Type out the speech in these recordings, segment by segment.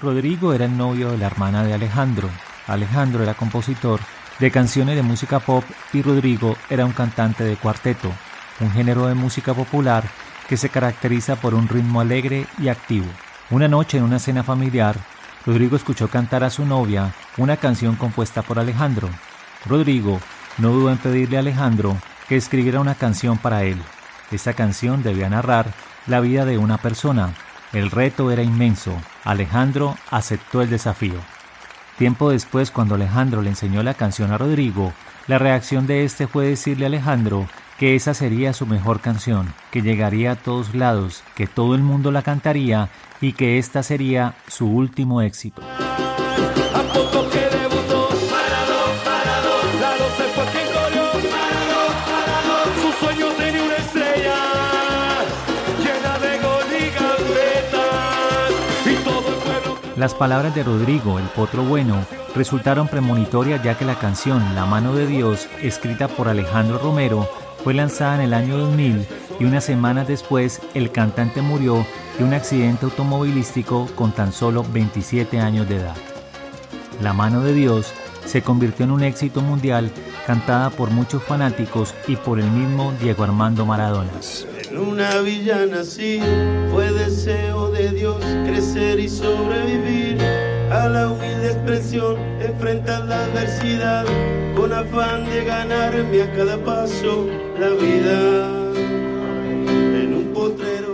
Rodrigo era el novio de la hermana de Alejandro. Alejandro era compositor de canciones de música pop y Rodrigo era un cantante de cuarteto, un género de música popular que se caracteriza por un ritmo alegre y activo. Una noche en una cena familiar, Rodrigo escuchó cantar a su novia una canción compuesta por Alejandro. Rodrigo no dudó en pedirle a Alejandro que escribiera una canción para él. Esta canción debía narrar la vida de una persona. El reto era inmenso. Alejandro aceptó el desafío. Tiempo después, cuando Alejandro le enseñó la canción a Rodrigo, la reacción de este fue decirle a Alejandro que esa sería su mejor canción, que llegaría a todos lados, que todo el mundo la cantaría y que esta sería su último éxito. Las palabras de Rodrigo, el potro bueno, resultaron premonitorias ya que la canción La mano de Dios, escrita por Alejandro Romero, fue lanzada en el año 2000 y unas semanas después el cantante murió de un accidente automovilístico con tan solo 27 años de edad. La mano de Dios se convirtió en un éxito mundial cantada por muchos fanáticos y por el mismo Diego Armando Maradona. En una villa nací, fue deseo de Dios crecer y sobrevivir a la humilde expresión, enfrentar la adversidad con afán de ganarme a cada paso la vida.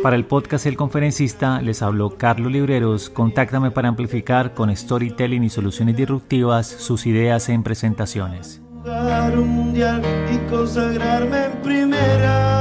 Para el podcast El Conferencista les habló Carlos Libreros. Contáctame para amplificar con storytelling y soluciones disruptivas sus ideas en presentaciones. Un mundial y consagrarme en primera.